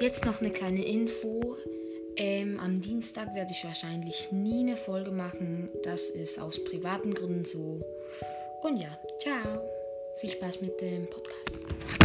jetzt noch eine kleine Info. Ähm, am Dienstag werde ich wahrscheinlich nie eine Folge machen. Das ist aus privaten Gründen so. Und ja, ciao. Viel Spaß mit dem Podcast.